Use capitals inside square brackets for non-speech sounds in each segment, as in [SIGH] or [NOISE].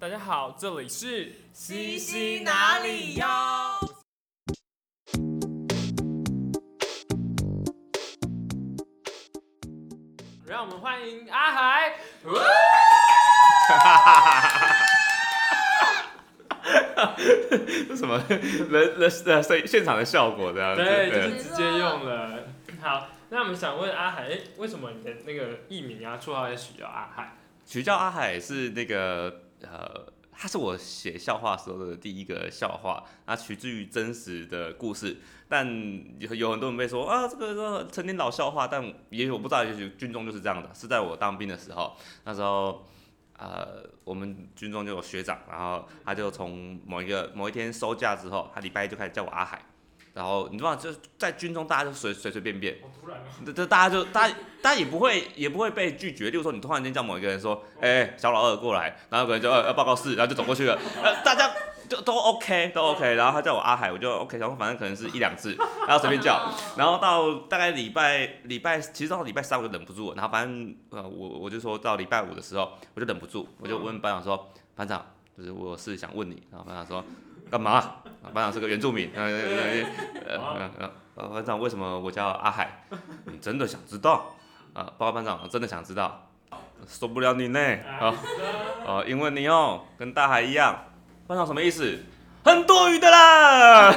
大家好，这里是西西哪里哟？让我们欢迎阿海。[LAUGHS] 这什么人人呃现现场的效果这样子？对，就是直接用了。好，那我们想问阿海，哎，为什么你的那个艺名啊、绰号也取叫阿海？取叫阿海是那个呃，他是我写笑话时候的第一个笑话，那，取自于真实的故事。但有有很多人被说啊，这个这个成年老笑话，但也许我不知道，也许军中就是这样的。是在我当兵的时候，那时候呃，我们军中就有学长，然后他就从某一个某一天收假之后，他礼拜一就开始叫我阿海。然后你知道，就在军中，大家就随随随便便，这这大家就大家大家也不会也不会被拒绝。例如说，你突然间叫某一个人说，哎，小老二过来，然后可能就要报告室，然后就走过去了，[LAUGHS] 呃，大家就都 OK 都 OK。然后他叫我阿海，我就 OK，然后反正可能是一两次，然后随便叫。[LAUGHS] 然后到大概礼拜礼拜，其实到礼拜三我就忍不住了。然后反正呃我我就说到礼拜五的时候，我就忍不住，我就问班长说，班长，就是我有事想问你。然后班长说。干嘛？班长是个原住民。呃呃呃，班长为什么我叫阿海？你真的想知道？啊，报告班长，我真的想知道。受不了你呢。啊哦，因为你哦，跟大海一样。班长什么意思？很多余的啦。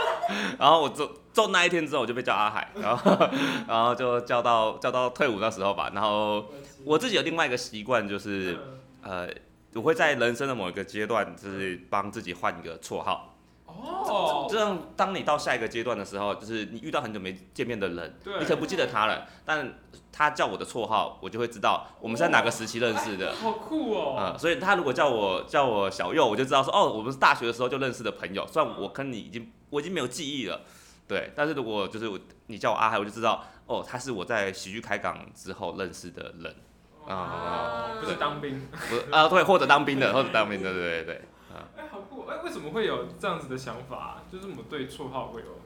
[LAUGHS] 然后我就就那一天之后，我就被叫阿海。然后然后就叫到叫到退伍那时候吧。然后我自己有另外一个习惯，就是呃。我会在人生的某一个阶段，就是帮自己换一个绰号。哦，这样当你到下一个阶段的时候，就是你遇到很久没见面的人，你可能不记得他了，但他叫我的绰号，我就会知道我们是在哪个时期认识的。好酷哦！嗯，所以他如果叫我叫我小右，我就知道说哦，我们是大学的时候就认识的朋友。虽然我跟你已经我已经没有记忆了，对，但是如果就是你叫我阿海，我就知道哦，他是我在喜剧开港之后认识的人。啊，不是当兵，不啊，对，或者当兵的，或者当兵的，对 [LAUGHS] 对对，啊，哎，好酷，哎，为什么会有这样子的想法？就是我们对绰号会有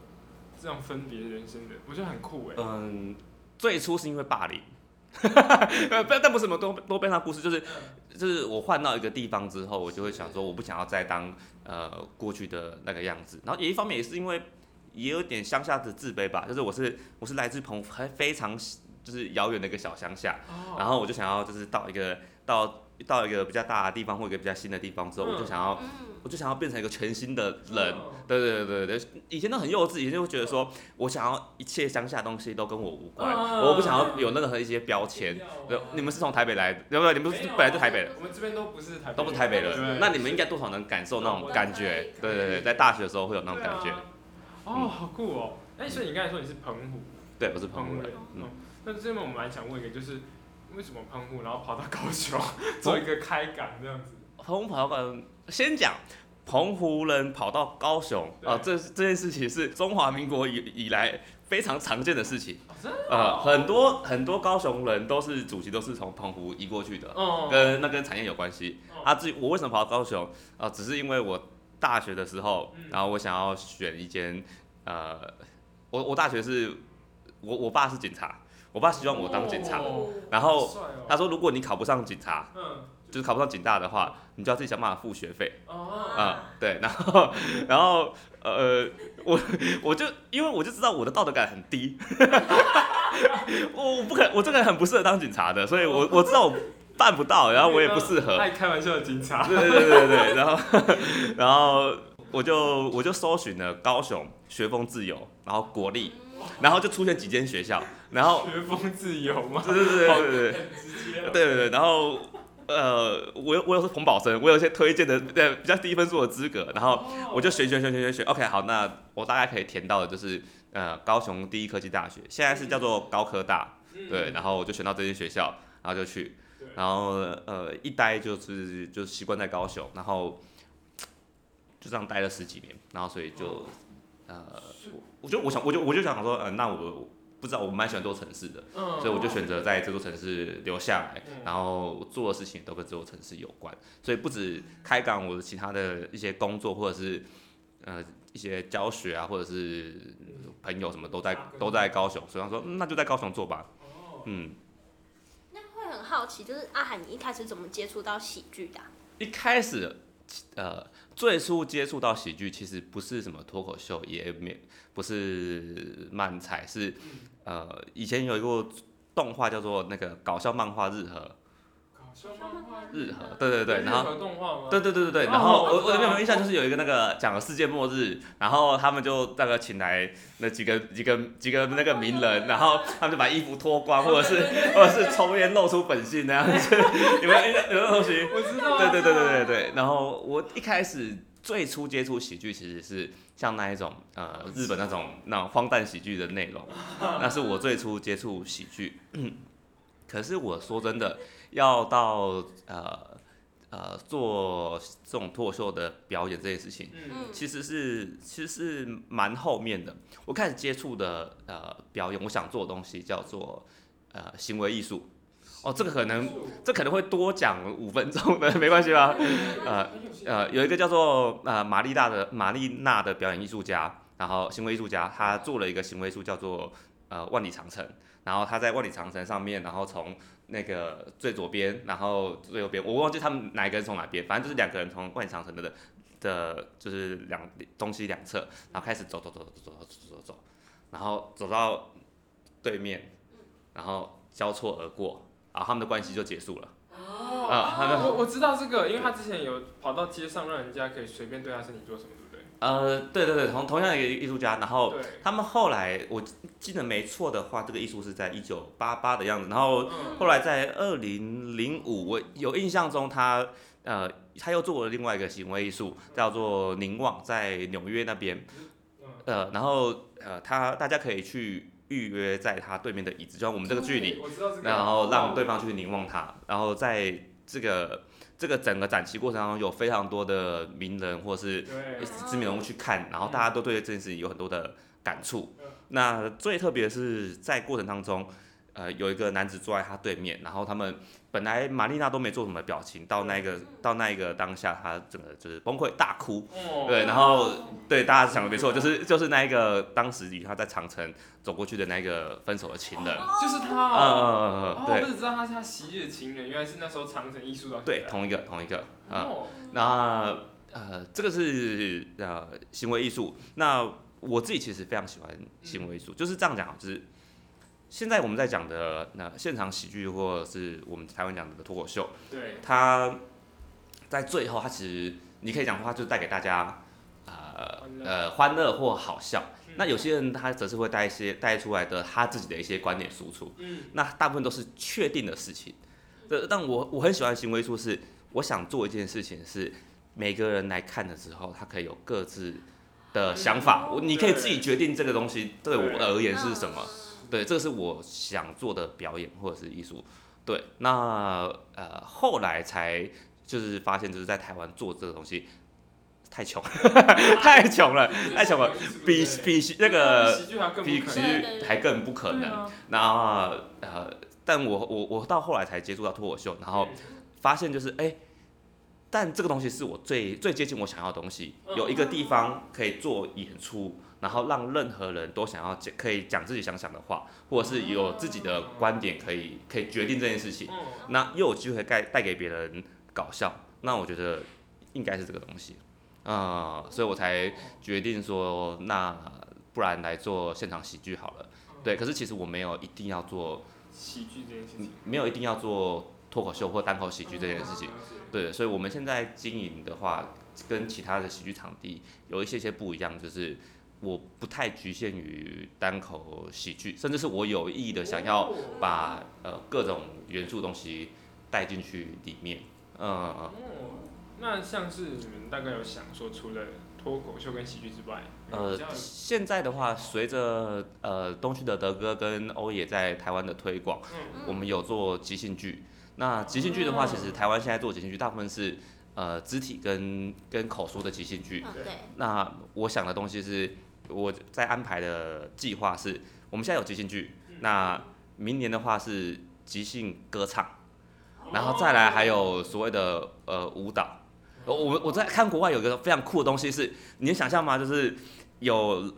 这样分别人生的，我觉得很酷，哎，嗯，最初是因为霸凌，[LAUGHS] 呃，但但不是什么多多悲伤故事，就是就是我换到一个地方之后，我就会想说，我不想要再当呃过去的那个样子，然后也一方面也是因为也有点乡下的自卑吧，就是我是我是来自澎湖，还非常。就是遥远的一个小乡下，然后我就想要就是到一个到到一个比较大的地方或一个比较新的地方之后，我就想要我就想要变成一个全新的人，对对对对对，以前都很幼稚，以前就会觉得说我想要一切乡下东西都跟我无关，我不想要有任何一些标签。你们是从台北来的，对不对？你们本来就台北的，我们这边都不是台，都不是台北人，那你们应该多少能感受那种感觉？对对对，在大学的时候会有那种感觉。哦，好酷哦！哎，所以你刚才说你是澎湖，对，我是澎湖人，嗯。那这边我们蛮想问一个，就是为什么澎湖，然后跑到高雄 [LAUGHS] 做一个开港这样子？澎湖跑到高雄，先讲澎湖人跑到高雄啊，这这件事情是中华民国以以来非常常见的事情。呃，很多很多高雄人都是祖籍都是从澎湖移过去的，哦跟那跟产业有关系。啊，至于我为什么跑到高雄啊，只是因为我大学的时候，然后我想要选一间呃，我我大学是我我爸是警察。我爸希望我当警察，然后他说，如果你考不上警察，就是考不上警大的话，你就要自己想办法付学费。啊，对，然后，然后，呃，我我就因为我就知道我的道德感很低，[LAUGHS] 我我不可我这个人很不适合当警察的，所以我我知道我办不到，然后我也不适合。[LAUGHS] 爱开玩笑的警察。对对对对对，然后然后我就我就搜寻了高雄学风自由，然后国立。然后就出现几间学校，然后学风自由嘛，对对对对对对。对对，然后呃，我有我有是红宝森，我有些推荐的对比较低分数的资格，然后我就选选选选选选，OK 好，那我大概可以填到的就是呃高雄第一科技大学，现在是叫做高科大，对，然后我就选到这间学校，然后就去，然后呃一待就是就习惯在高雄，然后就这样待了十几年，然后所以就。呃。我就我想我就我就想说，呃，那我不知道，我蛮喜欢这座城市的，所以我就选择在这座城市留下来，然后做的事情都跟这座城市有关，所以不止开港，我的其他的一些工作或者是呃一些教学啊，或者是朋友什么都在都在高雄，所以他说那就在高雄做吧，嗯。那会很好奇，就是阿海，你一开始怎么接触到喜剧的？一开始呃最初接触到喜剧，其实不是什么脱口秀，也没不是漫才，是呃以前有一部动画叫做那个搞笑漫画日和。日和，对对对，然后动画吗？对对对对对，哦然后我我有没有印象，就是有一个那个讲了世界末日，然后他们就那个请来那几个几个几个那个名人，[LAUGHS] 然后他们就把衣服脱光，或者是 [LAUGHS] 或者是抽烟露出本性那样子，[LAUGHS] 有没有印象？有没有同学？我知道啊。对对对对对对。然后我一开始最初接触喜剧，其实是像那一种呃日本那种那种荒诞喜剧的内容，那是我最初接触喜剧。[COUGHS] 可是我说真的，要到呃呃做这种脱口秀的表演这件事情，嗯，其实是其实是蛮后面的。我开始接触的呃表演，我想做的东西叫做呃行为艺术。哦，这个可能这可能会多讲五分钟的，[LAUGHS] 没关系吧？呃呃，有一个叫做呃玛丽娜的玛丽娜的表演艺术家，然后行为艺术家，他做了一个行为艺术叫做呃万里长城，然后他在万里长城上面，然后从那个最左边，然后最右边，我忘记他们哪一个人从哪边，反正就是两个人从万里长城的的，就是两东西两侧，然后开始走走走走走走走走走，然后走到对面，然后交错而过，然后他们的关系就结束了。哦，啊我我知道这个，因为他之前有跑到街上，让人家可以随便对他身体做什么？呃，对对对，同同样一个艺术家，然后，他们后来我记得没错的话，这个艺术是在一九八八的样子，然后嗯，后来在二零零五，我有印象中他呃他又做了另外一个行为艺术，叫做凝望，在纽约那边，呃，然后呃他大家可以去预约在他对面的椅子，就像我们这个距离，然后让对方去凝望他，然后在这个这个整个展期过程当中，有非常多的名人或是，知名人物去看，然后大家都对这件事情有很多的感触嗯。那最特别的是在过程当中，呃，有一个男子坐在他对面，然后他们本来玛丽娜都没做什么表情，到那个到那一个当下，他整个就是崩溃大哭。哦对，然后对大家想的没错，就是就是那一个当时与他在长城走过去的那个分手的情人。就是他嗯哦。嗯嗯对我只知道他是他昔日的情人，原来是那时候长城艺术的对，同一个同一个。嗯，哦，那呃，这个是呃行为艺术。那我自己其实非常喜欢行为艺术，就是这样讲，就是现在我们在讲的那现场喜剧，或者是我们台湾讲的脱口秀，对，它在最后，它其实你可以讲话，就带给大家呃呃欢乐或好笑。嗯。那有些人他则是会带一些带出来的他自己的一些观点输出，嗯，那大部分都是确定的事情。呃，但我我很喜欢行为艺术，是我想做一件事情，是每个人来看的时候，他可以有各自的想法，嗯我你可以自己决定这个东西对我而言是什么。对，这个是我想做的表演或者是艺术。对，那呃后来才就是发现，就是在台湾做这个东西太穷，[LAUGHS] 太穷了，太穷了，比比那个喜剧还更比喜不可能剧还更不可能。那呃，但我我我到后来才接触到脱口秀，然后发现就是哎、但这个东西是我最最接近我想要的东西，有一个地方可以做演出，然后让任何人都想要讲，可以讲自己想讲的话，或者是有自己的观点，可以可以决定这件事情，嗯，那又有机会带带给别人搞笑，那我觉得应该是这个东西，啊、所以我才决定说，那不然来做现场喜剧好了。对，可是其实我没有一定要做，喜剧这件事情，没有一定要做脱口秀或单口喜剧这件事情。对，所以我们现在经营的话，跟其他的喜剧场地有一些些不一样，就是我不太局限于单口喜剧，甚至是我有意的想要把呃各种元素东西带进去里面。嗯嗯哦，那像是你们大概有想说，除了脱口秀跟喜剧之外，呃现在的话，随着呃东区的德哥跟欧野在台湾的推广，嗯我们有做即兴剧。那即兴剧的话，其实台湾现在做即兴剧，大部分是呃肢体跟跟口说的即兴剧。嗯，对，那我想的东西是，我在安排的计划是，我们现在有即兴剧，那明年的话是即兴歌唱，然后再来还有所谓的呃舞蹈。我我我在看国外有一个非常酷的东西是，你能想象吗？就是有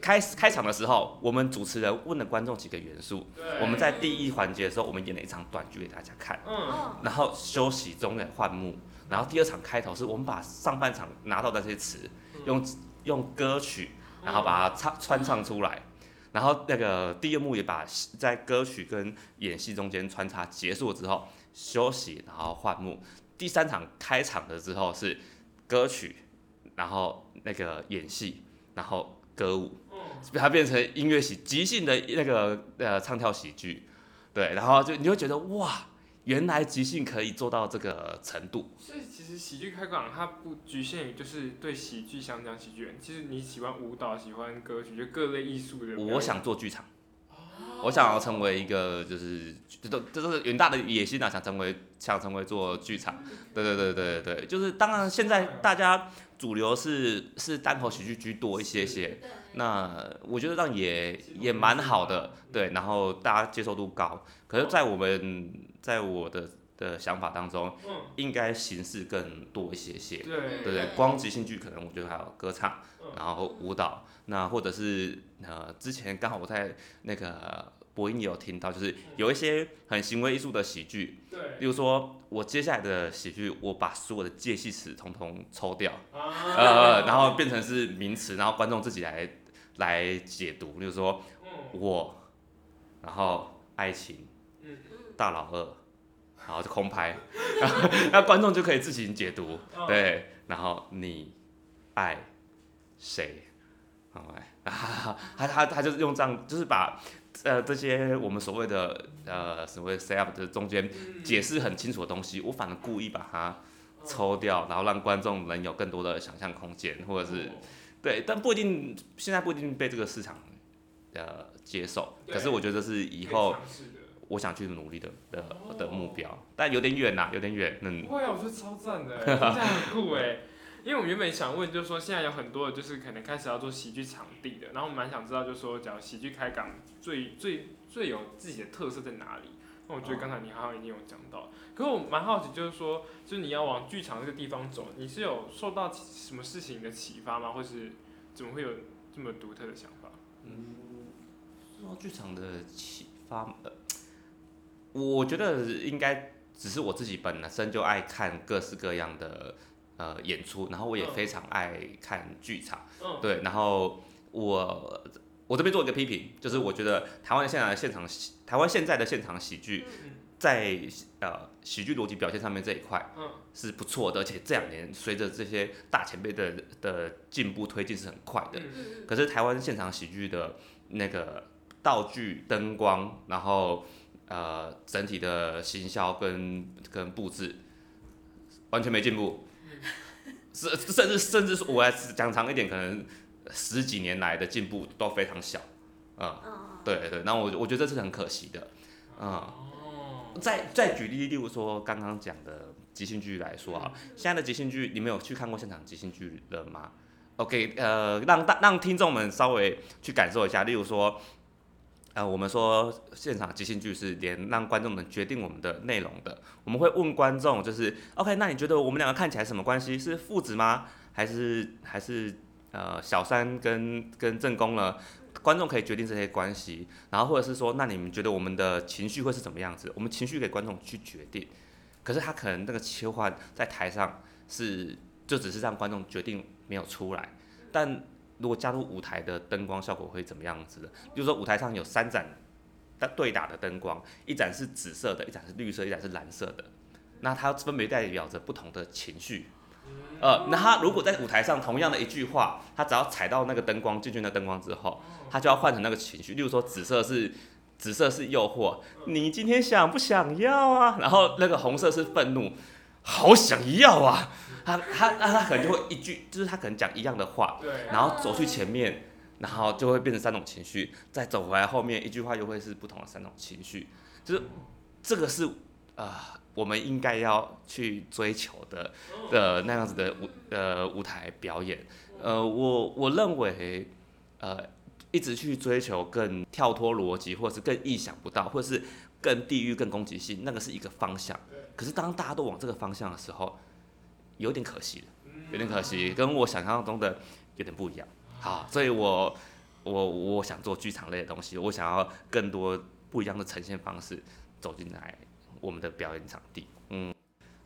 开开场的时候，我们主持人问了观众几个元素，我们在第一环节的时候，我们演了一场短剧给大家看。然后休息中的换幕，然后第二场开头是我们把上半场拿到的这些词，用用歌曲，然后把它唱穿唱出来，然后那个第二幕也把在歌曲跟演戏中间穿插，结束之后休息，然后换幕。第三场开场了之后是歌曲，然后那个演戏，然后歌舞，它变成音乐喜即兴的那个呃唱跳喜剧，对，然后就你会觉得哇，原来即兴可以做到这个程度。所以其实喜剧开港它不局限于就是对喜剧想讲喜剧人，其实你喜欢舞蹈、喜欢歌曲，就各类艺术的表演。我想做剧场，我想要成为一个就是这都这都是远大的野心啊，想成为想成为做剧场。对对对对对对，就是当然现在大家主流是是单口喜剧居多一些些，那我觉得这样也也蛮好的，对，然后大家接受度高。可是，在我们在我的的想法当中，嗯，应该形式更多一些些。对。对对，光即兴剧可能我觉得还有歌唱，嗯。然后舞蹈，那或者是呃，之前刚好我在那个播音也有听到，就是有一些很行为艺术的喜剧，对。例如说我接下来的喜剧，我把所有的介系词统统抽掉，啊。呃，然后变成是名词，然后观众自己来来解读，例如说嗯。我，然后爱情，嗯。大老二，然后就空拍，然 [LAUGHS] 后那观众就可以自行解读，嗯对，然后你爱谁？好 [LAUGHS] 他他他就是用这样，就是把呃这些我们所谓的呃所谓 set up 的中间嗯解释很清楚的东西，我反而故意把它抽掉，然后让观众能有更多的想象空间，或者是对，但不一定现在不一定被这个市场呃接受，可是我觉得是以后我想去努力的的的目标，但有点远呐，有点远，嗯不。会啊，我觉得超赞的，[LAUGHS] 这样很酷哎。因为我们原本想问，就是说现在有很多的，就是可能开始要做喜剧场地的，然后我们蛮想知道，就是说，假如喜剧开港最最最有自己的特色在哪里？那我觉得刚才你好像已经有讲到，可是我蛮好奇，就是说，就是你要往剧场这个地方走，你是有受到什么事情的启发吗？或是怎么会有这么独特的想法？嗯说到剧场的启发，呃，我觉得应该只是我自己本身就爱看各式各样的呃演出，然后我也非常爱看剧场，嗯。对，然后我我这边做一个批评，就是我觉得台湾现在的现场喜，台湾现在的现场喜剧嗯在呃喜剧逻辑表现上面这一块嗯。是不错的，而且这两年随着这些大前辈的的进步推进是很快的，嗯。可是台湾现场喜剧的那个道具、灯光，然后呃整体的行销跟跟布置完全没进步，[LAUGHS] 是甚至甚至是我来讲长一点，可能十几年来的进步都非常小，嗯，对对，那我我觉得这是很可惜的，嗯。哦，再再举例，例如说刚刚讲的即兴剧来说啊，现在的即兴剧，你们有去看过现场即兴剧了吗？OK，呃，让大让听众们稍微去感受一下，例如说，呃，我们说现场即兴剧是连让观众们决定我们的内容的，我们会问观众，就是 OK，那你觉得我们两个看起来什么关系？是父子吗？还是还是呃小三跟跟正宫呢？观众可以决定这些关系，然后或者是说，那你们觉得我们的情绪会是怎么样子？我们情绪给观众去决定，可是他可能那个切换在台上是就只是让观众决定没有出来，但如果加入舞台的灯光效果会怎么样子的？比如说舞台上有三盏的对打的灯光，一盏是紫色的，一盏是绿色，一盏是蓝色的，那它分别代表着不同的情绪。呃，那他如果在舞台上同样的一句话，他只要踩到那个灯光进去那灯光之后，他就要换成那个情绪。例如说紫色是紫色是诱惑，你今天想不想要啊？然后那个红色是愤怒，好想要啊！他他那他可能就会一句，就是他可能讲一样的话，对，然后走去前面，然后就会变成三种情绪，再走回来后面一句话又会是不同的三种情绪，就是这个是啊、呃我们应该要去追求的的那样子的舞呃舞台表演。呃，我我认为呃一直去追求更跳脱逻辑，或是更意想不到，或是更地域、更攻击性，那个是一个方向。可是当大家都往这个方向的时候，有点可惜了。有点可惜，跟我想象中的有点不一样。好，所以我我我想做剧场类的东西，我想要更多不一样的呈现方式走进来我们的表演场地。嗯，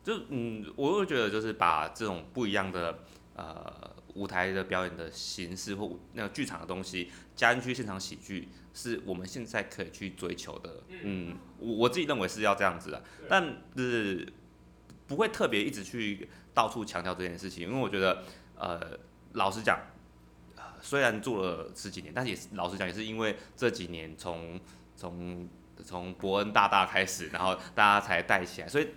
就嗯，我会觉得就是把这种不一样的呃舞台的表演的形式或那个剧场的东西加进去现场喜剧，是我们现在可以去追求的。嗯，我我自己认为是要这样子的，对但是不会特别一直去到处强调这件事情，因为我觉得呃，老实讲。呃虽然做了十几年，但也是老实讲，也是因为这几年从从从伯恩大大开始，然后大家才带起来，所以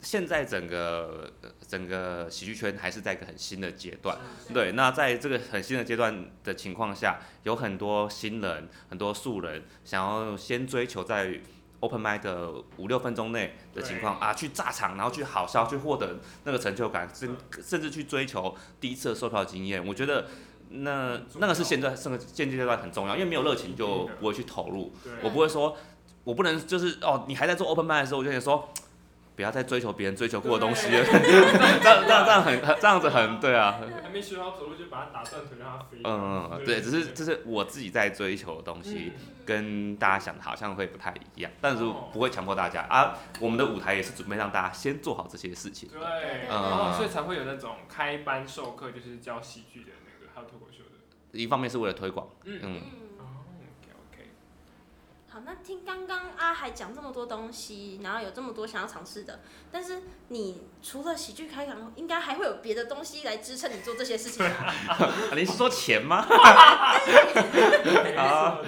现在整个呃整个喜剧圈还是在一个很新的阶段。对，那在这个很新的阶段的情况下，有很多新人、很多素人想要先追求在 open m i d 的五六分钟内的情况啊，去炸场，然后去好笑，去获得那个成就感，甚甚至去追求第一次的售票经验。我觉得那那个是现在这个现阶段很重要，因为没有热情就不会去投入。我不会说，我不能就是哦，你还在做 open m i d 的时候，我就想说。不要再追求别人追求过的东西了，[LAUGHS] 这样这样这样很这样子很对啊，还没学好走路就把它打断腿让它飞。嗯，嗯对，只是这是我自己在追求的东西，跟大家想的好像会不太一样，但是不会强迫大家啊。我们的舞台也是准备让大家先做好这些事情。对，嗯然后所以才会有那种开班授课，就是教喜剧的那个，还有脱口秀的。一方面是为了推广，嗯。好，那听刚刚阿海讲这么多东西，然后有这么多想要尝试的，但是你除了喜剧开港，应该还会有别的东西来支撑你做这些事情 [LAUGHS] 你是说钱吗？[LAUGHS] 没啊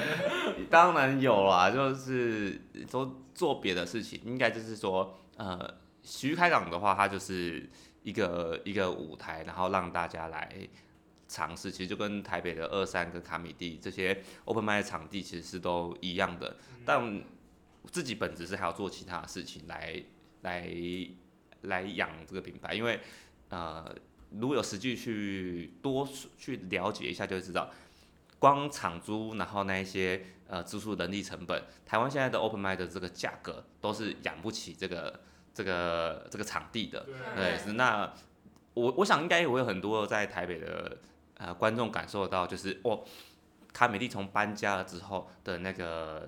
当然有啦，就是都做别的事情，应该就是说，呃，喜剧开港的话，它就是一个一个舞台，然后让大家来尝试，其实就跟台北的二三跟卡米蒂这些 open m i 的场地其实是都一样的，但自己本质是还要做其他的事情来来来养这个品牌，因为呃，如果有实际去多去了解一下，就会知道。光场租，然后那一些呃支出人力成本，台湾现在的 open m i 的这个价格都是养不起这个这个这个场地的。对对，是那我我想应该也会有很多在台北的呃观众感受到，就是哦，卡美蒂从搬家了之后的那个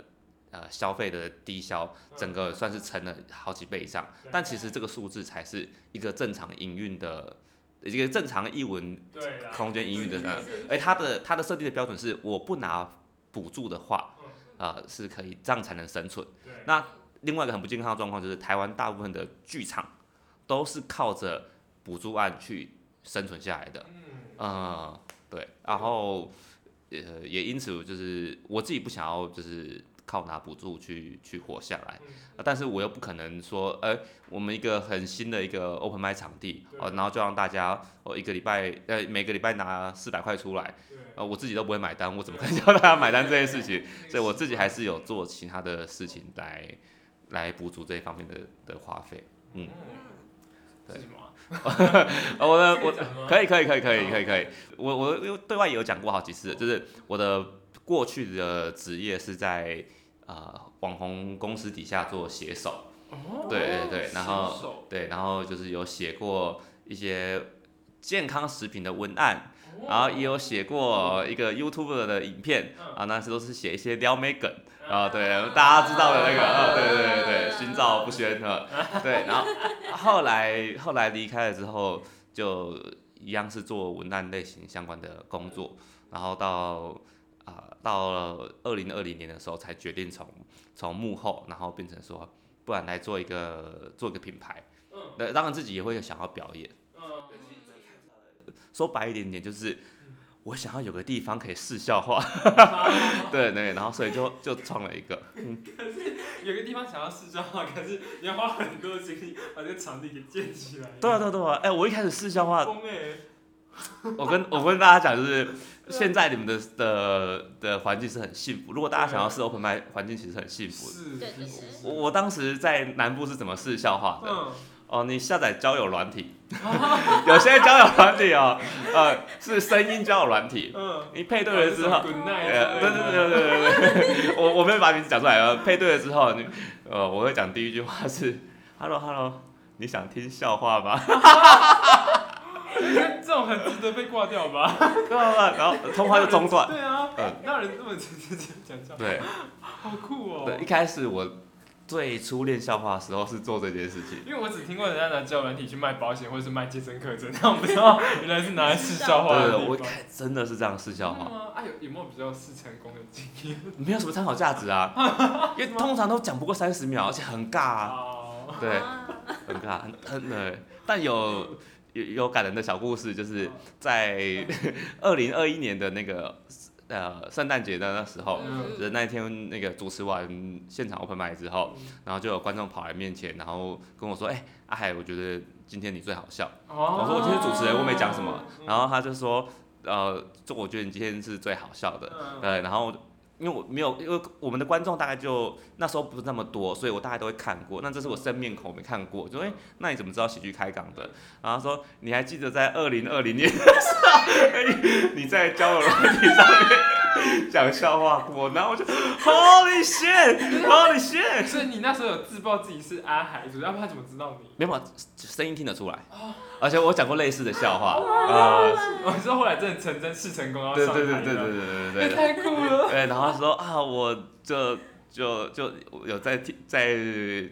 呃消费的低消，整个算是成了好几倍以上。但其实这个数字才是一个正常营运的一个正常译文空间营运的呃是而它的它的设定的标准是，我不拿补助的话，啊、是可以这样才能生存。那另外一个很不健康的状况就是，台湾大部分的剧场都是靠着补助案去生存下来的。嗯，嗯，对。然后呃，也因此就是我自己不想要就是靠拿补助去去活下来、但是我又不可能说，呃，我们一个很新的一个 open m i 场地，哦、对然后就让大家哦一个礼拜呃每个礼拜拿四百块出来。对，呃，我自己都不会买单，我怎么可能叫大家买单这件事情？[LAUGHS] 所以我自己还是有做其他的事情来来补足这一方面的的花费。嗯，对 [LAUGHS] 我的我可以可以可以可以可以可以，我我对外也有讲过好几次，就是我的过去的职业是在呃网红公司底下做写手，哦对对对然后对，然后就是有写过一些健康食品的文案，哦然后也有写过一个 YouTube 的影片嗯啊，那是都是写一些撩妹梗啊，对，大家知道的那个，啊，对对对对，心照不宣哈，对，然后后来后来离开了之后，就一样是做文案类型相关的工作，然后到啊、到了二零二零年的时候才决定从从幕后，然后变成说，不然来做一个做一个品牌，嗯。对，当然自己也会想要表演。嗯，说白一点点，就是我想要有个地方可以试笑话，[LAUGHS] 对对，然后所以就就创了一个，有个地方想要试笑话，[LAUGHS] 可是你要花很多精力把这个场地给建起来。对啊对啊对啊，哎、我一开始试笑话，疯哎，我跟我跟大家讲，就是现在你们的 [LAUGHS] 的的环境是很幸福，如果大家想要试 open i 环境其实很幸福的。是，我我当时在南部是怎么试笑话的？嗯，哦，你下载交友软体，[LAUGHS] 有些交友软体哦，呃，是声音交友软体，嗯，你配对了之后对对对对对对，我 [LAUGHS] 我没有把名字讲出来，呃，配对了之后，你呃，我会讲第一句话是 “Hello Hello”，你想听笑话吗？对，[LAUGHS] 这种很值得被挂掉吧？对啊？然后通话就中断。对啊嗯，哪有人这么直接讲笑话？对好酷哦。对，一开始我最初练笑话的时候是做这件事情。因为我只听过人家拿交友软体去卖保险或者是卖健身课程，[LAUGHS] 但我不知道原来是拿来试笑话的对，我真的是这样试笑话，有有没有比较试成功的经验？[LAUGHS] 没有什么参考价值啊，[LAUGHS] 因为通常都讲不过三十秒，而且很尬啊，哦，对，啊很尬，很很对。但有有有感人的小故事，就是在二零二一年的那个呃圣诞节的那时候，嗯就是那一天那个主持完现场 open mic 之后，然后就有观众跑来面前，然后跟我说：“哎、阿海，我觉得今天你最好笑。”哦我说：“我今天主持人，我没讲什么。”嗯然后他就说：“呃，就我觉得你今天是最好笑的。”嗯对，然后因为我没有，因为我们的观众大概就那时候不是那么多，所以我大概都会看过。那这是我生面孔，我没看过，就哎、那你怎么知道喜剧开港的？然后说你还记得在二零二零年的时候，你在交友软体上面 [LAUGHS] 讲笑话。我，然后我就 [LAUGHS] Holy shit，Holy shit，所以你那时候有自曝自己是阿海，要不然他怎么知道你？没办法，声音听得出来，而且我讲过类似的笑话，啊，我知道后来真的成真是成功，然后对上台对对对对，对对对对。[LAUGHS] 太酷了。对，然后他说啊，我就就就有在听在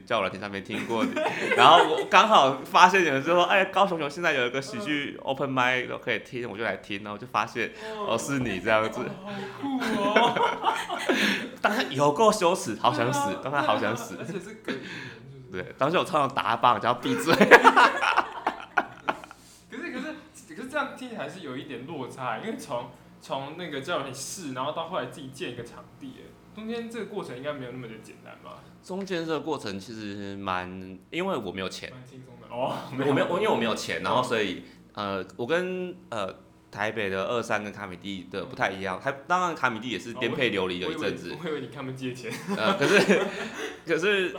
交友软件上面听过你，然后我刚好发现有人说，哎，高雄雄现在有一个喜剧 open mic 都可以听，我就来听，然后就发现哦是你这样子，好酷哦！[LAUGHS] 当时有够羞耻，好想死，当时好想死。对，当时我唱到打他巴掌，叫他闭嘴，[LAUGHS] 可是可是可是这样听还是有一点落差，因为从从那个叫你试，然后到后来自己建一个场地，哎，中间这个过程应该没有那么的简单吧？中间这个过程其实蛮，因为我没有钱。蛮轻松的哦。我没有，我因为我没有钱，然后所以呃，我跟呃台北的二三跟卡米蒂的不太一样，他当然卡米蒂也是颠沛流离了一阵子我以为，你看他们借钱。呃，[LAUGHS] 可是 [LAUGHS] 可是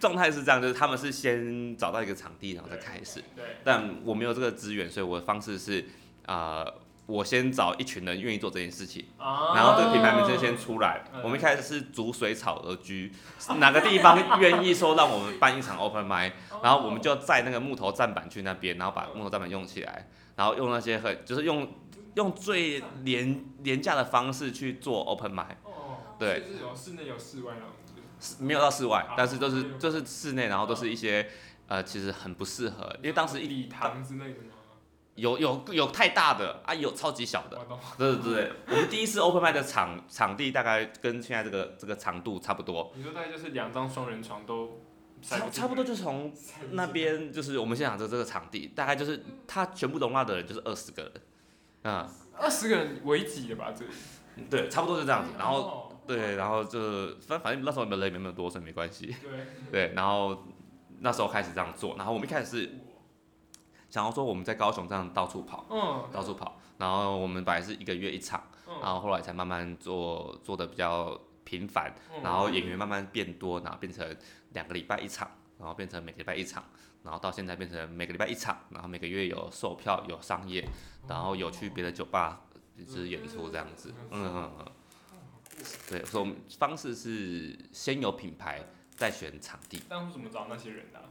状态是这样，就是他们是先找到一个场地，然后再开始，对。但我没有这个资源，所以我的方式是啊。呃我先找一群人愿意做这件事情，啊。然后这个品牌名称先出来。嗯。我们一开始是逐水草而居，哪个地方愿意说让我们办一场 open mic，然后我们就在那个木头站板去那边，然后把木头站板用起来，然后用那些很就是用用最廉廉价的方式去做 open mic，哦，对。就是有室内有室外那种。没有到室外啊，但是都是就是室内，然后都是一些呃其实很不适合，因为当时一礼堂之类的吗？有有有太大的啊，有超级小的，对对对，我们第一次 open mic 的场场地大概跟现在这个这个长度差不多，你说大概就是两张双人床都差差不多就从那边就是我们现场的这个场地，大概就是它全部容纳的人就是二十个人，啊、二十个人为几的吧？这里。对，差不多是这样子。然后哦对，然后就反反正那时候人也没那么多，所以没关系。对，对，然后那时候开始这样做，然后我们一开始是想要说我们在高雄这样到处跑，嗯，到处跑，然后我们本来是一个月一场，嗯。然后后来才慢慢做做的比较频繁，嗯。然后演员慢慢变多，然后变成两个礼拜一场，然后变成每个礼拜一场，然后到现在变成每个礼拜一场，然后每个月有售票有商业，然后有去别的酒吧就是演出这样子，嗯嗯嗯，对，所以我们方式是先有品牌，再选场地。当初怎么找那些人的啊？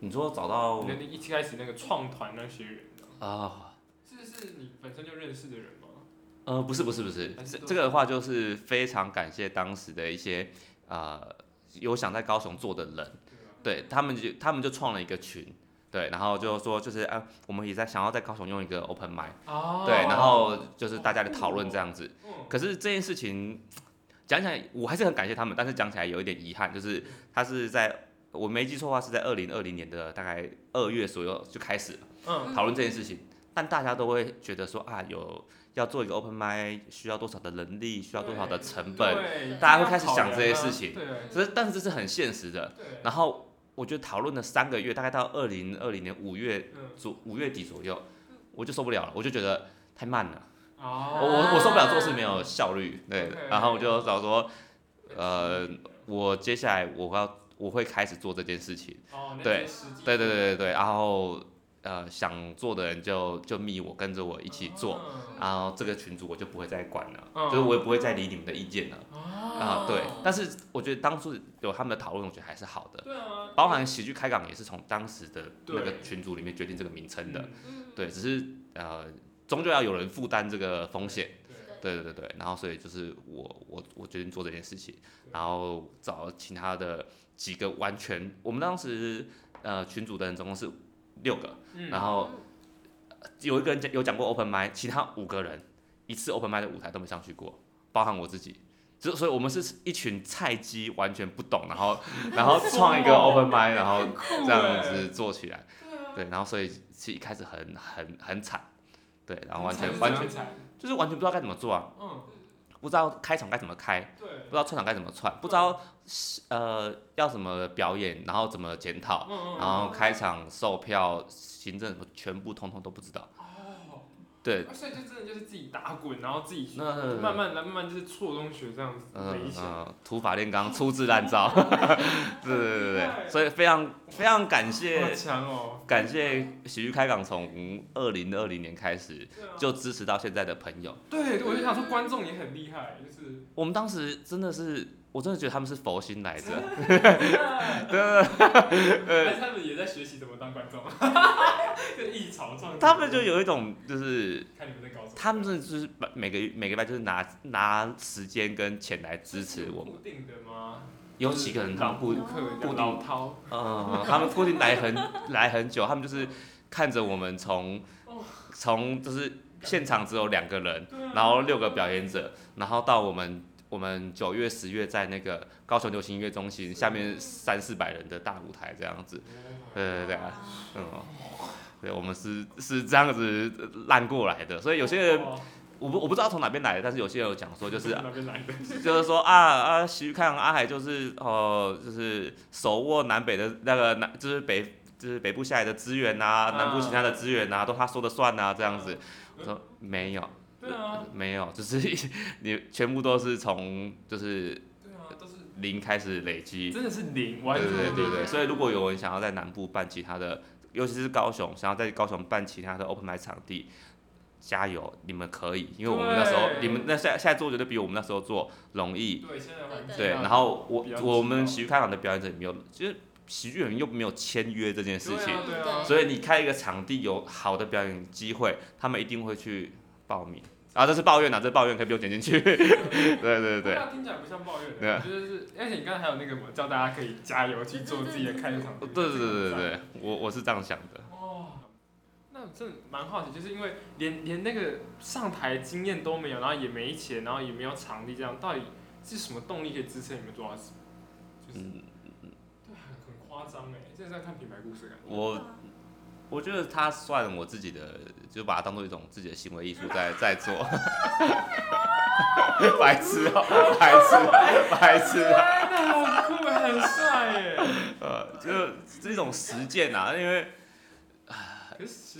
你说找到你的一开始那个创团那些人，啊？是是你本身就认识的人吗？呃，不是不是不是，这这个的话就是非常感谢当时的一些呃有想在高雄做的人，对他们就他们就创了一个群，对，然后就说就是啊，我们也在想要在高雄用一个 open mic，哦对，然后就是大家的讨论这样子。嗯可是这件事情讲起来，我还是很感谢他们，但是讲起来有一点遗憾，就是他是在我没记错的话是在二零二零年的大概二月左右就开始讨论这件事情，但大家都会觉得说啊，有要做一个 open mic 需要多少的人力，需要多少的成本，对大家会开始想这些事情对这是但是这是很现实的。对，然后我觉得讨论了三个月，大概到二零二零年五月嗯。左五月底左右，我就受不了了，我就觉得太慢了，我哦，我我受不了做事没有效率，对 OK，然后我就找说，呃，我接下来我要我会开始做这件事情。哦，对对对对对对，然后呃想做的人就就密我，跟着我一起做，嗯。然后这个群组我就不会再管了，嗯。就是我也不会再理你们的意见了。啊、哦对，但是我觉得当初有他们的讨论，我觉得还是好的，对啊，包含喜剧开港也是从当时的那个群组里面决定这个名称的，嗯。嗯，对，只是呃终究要有人负担这个风险，对对对对。对，然后所以就是我我我决定做这件事情，然后找其他的几个完全，我们当时呃群组的人总共是六个，嗯。然后有一个人讲有讲过 open i 其他五个人一次 open i 的舞台都没上去过，包含我自己。就所以，我们是一群菜鸡，完全不懂，然后，[LAUGHS] 然后创一个 open i 然后这样欸子做起来，对，然后所以是一开始很很很惨，对，然后完全完全惨就是完全不知道该怎么做啊，嗯，不知道开场该怎么开，对，不知道串场该怎么串，不知道呃要怎么表演，然后怎么检讨，嗯嗯然后开场售票、行政全部通通都不知道。哦，对，所以就真的就是自己打滚，然后自己那慢慢来，慢慢就是错中学这样子嗯土法炼钢，粗制滥造。[LAUGHS] 对对对对对，所以非常非常感好谢强哦！感谢喜剧开港从二零二零年开始就支持到现在的朋友。对，对我就想说观众也很厉害，就是我们当时真的是，我真的觉得他们是佛心来着。[LAUGHS] 对，还是他们也在学习怎么当观众，[LAUGHS] [LAUGHS] 他们就有一种就是，看你们在搞什么。他们真的就是把每个每个礼拜就是拿拿时间跟钱来支持我们。固定的吗？有几个人他们不顾客，固定老饕，嗯，他们固定来很 [LAUGHS] 来很久，他们就是看着我们从哦从就是现场只有两个人，然后六个表演者，然后到我们我们九月十月在那个高雄流行音乐中心下面三四百人的大舞台这样子，对对对啊，嗯，对，我们是是这样子烂过来的，所以有些人我不我不知道从哪边来的，但是有些人有讲说就是哪边来的？[LAUGHS] 就是说啊啊，喜剧看阿海就是哦、就是手握南北的那个南，就是北就是北部下来的资源呐、啊南部其他的资源呐、都他说的算呐、这样子。我说没有，对啊，没有，就是 [LAUGHS] 你全部都是从就是零开始累积。真的是零，完对全是零对对对，所以如果有人想要在南部办其他的，尤其是高雄，想要在高雄办其他的 open mic 场地，加油，你们可以，因为我们那时候你们那现在现在做绝对比我们那时候做容易。对，然后我我们喜剧开场的表演者也没有，就是喜剧演员又没有签约这件事情，对啊对啊，所以你开一个场地有好的表演机会，他们一定会去报名。啊，这是抱怨啊，这是抱怨可以不用剪进去。对对对对听起来不像抱怨对啊，的就是而且你刚才还有那个叫大家可以加油去做自己的开场，对对对对对，我我是这样想的。哦，那真的蛮好奇，就是因为连连那个上台经验都没有，然后也没钱，然后也没有场地，这样到底是什么动力可以支撑你们做到？就是嗯，对，很很夸张哎，这是在看品牌故事的感觉。我我觉得他算我自己的，就把它当做一种自己的行为艺术在在做。[LAUGHS] 白痴哦、白痴，白痴。真的好酷哎，很帅耶。[LAUGHS] 呃，就是这种实践啊，因为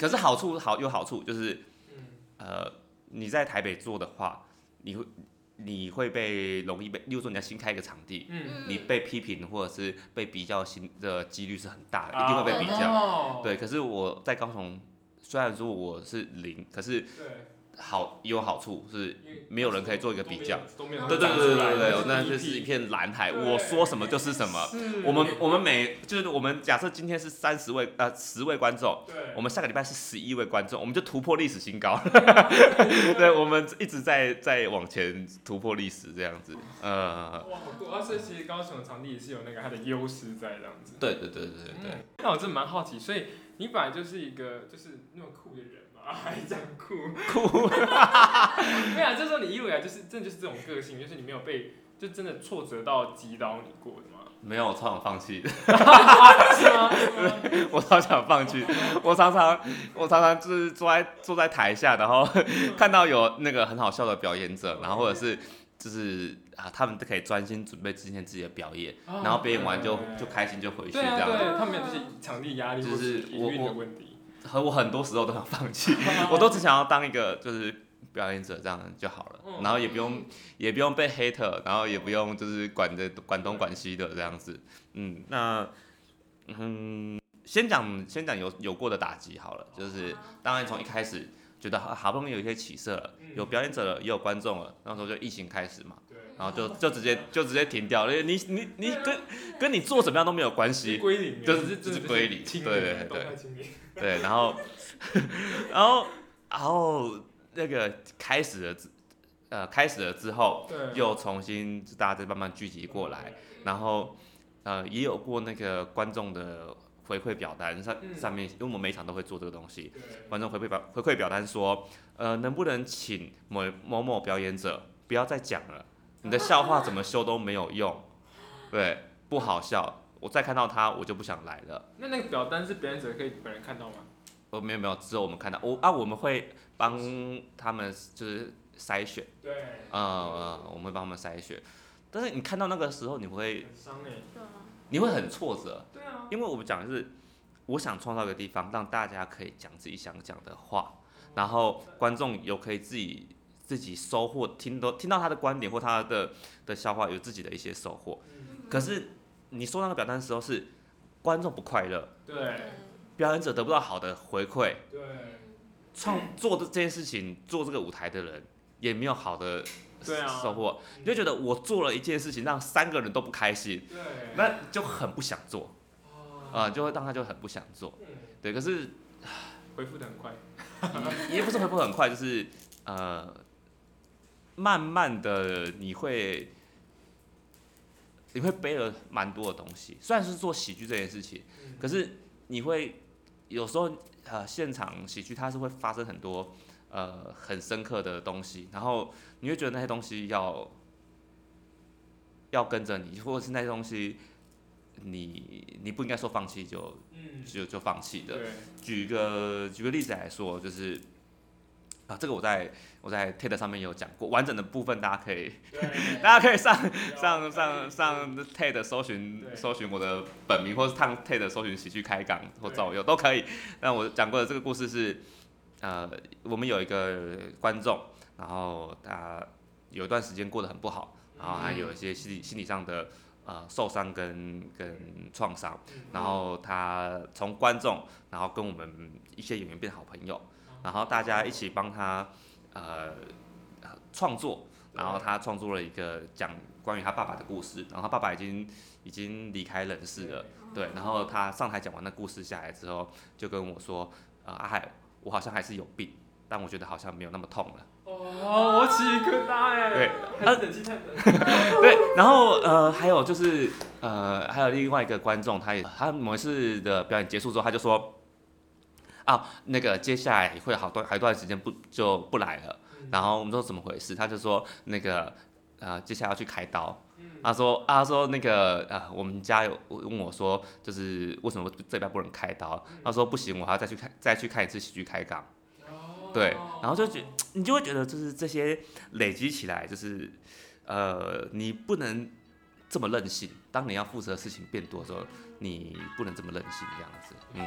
可是好处好有好处，就是嗯，呃，你在台北做的话，你会你会被容易被，例如说你要新开一个场地，嗯，你被批评或者是被比较新的几率是很大的，一定会被比较。较对，可是我在高雄，虽然说我是零，可是对，好也有好处是没有人可以做一个比较。对对对对对对，那就就是一片蓝海，我说什么就是什么。我们我们每就是我们假设今天是三十位呃十位观众，对，我们下个礼拜是十一位观众，我们就突破历史新高。[LAUGHS] 对，我们一直在在往前突破历史这样子。呃，哇，好酷！而且其实高雄的场地也是有那个它的优势在这样子。对对对对对嗯，那我真的蛮好奇，所以你本来就是一个就是那么酷的人嘛，还这样酷酷。[LAUGHS] 没有啊，就是说你一路以来就是真的就是这种个性，就是你没有被就真的挫折到击倒你过的吗？[LAUGHS] 没有，我超想放弃的，[LAUGHS] 是吗？我超想放弃。我常常我常常就是坐在坐在台下，然后看到有那个很好笑的表演者，然后或者是就是啊，他们都可以专心准备今天自己的表演，然后表演完就就开心就回去对啊，这样子。对，他们有这些场地压力或就是营运的我我问题。和我很多时候都想放弃，[LAUGHS] 我都只想要当一个就是表演者这样就好了，嗯然后也不用也不用被 hater，然后也不用就是管着管东管西的这样子。嗯，那嗯，先讲先讲有有过的打击好了，就是当然从一开始觉得好好不容易有一些起色了，有表演者了，也有观众了，那时候就疫情开始嘛，对，然后就就直接就直接停掉了，因为你你你跟跟你做怎么样都没有关系，归零，就是是就是归零清对对，对。对，然后，[LAUGHS] 然后，然后那个开始了之，呃开始了之后，对，又重新大家再慢慢聚集过来，然后呃也有过那个观众的回馈表单上嗯上面，因为我们每场都会做这个东西，观众回馈表回馈表单说，呃能不能请某某某表演者不要再讲了，你的笑话怎么修都没有用，对，不好笑，我再看到他我就不想来了。那那个表单是表演者可以本人看到吗？哦，没有没有，只有我们看到我啊，我们会帮他们就是筛选，对，嗯嗯，我们会帮他们筛选。但是你看到那个时候，你会伤哎。对啊，你会很挫折，对啊，因为我们讲的是，我想创造一个地方，让大家可以讲自己想讲的话，然后观众有可以自己自己收获，听到听到他的观点或他的的笑话，有自己的一些收获。可是你说那个表单的时候是观众不快乐，对。对，表演者得不到好的回馈，对。创做的这件事情，做这个舞台的人也没有好的对啊。收获，你就觉得我做了一件事情让三个人都不开心，对，那就很不想做，哦。啊、就会让他就很不想做。嗯对，可是回复的很快。也不是回复很快，就是呃，慢慢的你会你会背了蛮多的东西。虽然是做喜剧这件事情，可是你会有时候呃现场喜剧它是会发生很多呃很深刻的东西，然后你会觉得那些东西要要跟着你，或者是那些东西你你不应该说放弃就，就就放弃的。举个举个例子来说，就是啊，这个我在我在 TED 上面有讲过，完整的部分大家可以，大家可以上上上上 TED 搜寻搜寻我的本名，或是上 TED 搜寻喜剧开港或对造谣都可以。那我讲过的这个故事是，呃，我们有一个观众，然后他有一段时间过得很不好，然后还有一些心理心理上的呃受伤跟跟创伤，然后他从观众，然后跟我们一些演员变好朋友，然后大家一起帮他呃呃创作，然后他创作了一个讲关于他爸爸的故事，然后他爸爸已经已经离开人世了，对，然后他上台讲完那故事下来之后，就跟我说，呃阿海，我好像还是有病，但我觉得好像没有那么痛了。哦，我起一个大哎。对，还是冷气太冷。[LAUGHS] 对，然后呃，还有就是呃，还有另外一个观众，他也他某一次的表演结束之后，他就说，啊，那个接下来会好多还有一段时间不就不来了。然后我们说怎么回事，他就说那个呃，接下来要去开刀。他说啊，他说那个呃，我们家有问我说，就是为什么这边不能开刀？他说不行，我还要再去看再去看一次喜剧开港。对，然后就觉你就会觉得就是这些累积起来，就是呃，你不能这么任性。当你要负责的事情变多的时候，你不能这么任性这样子。嗯。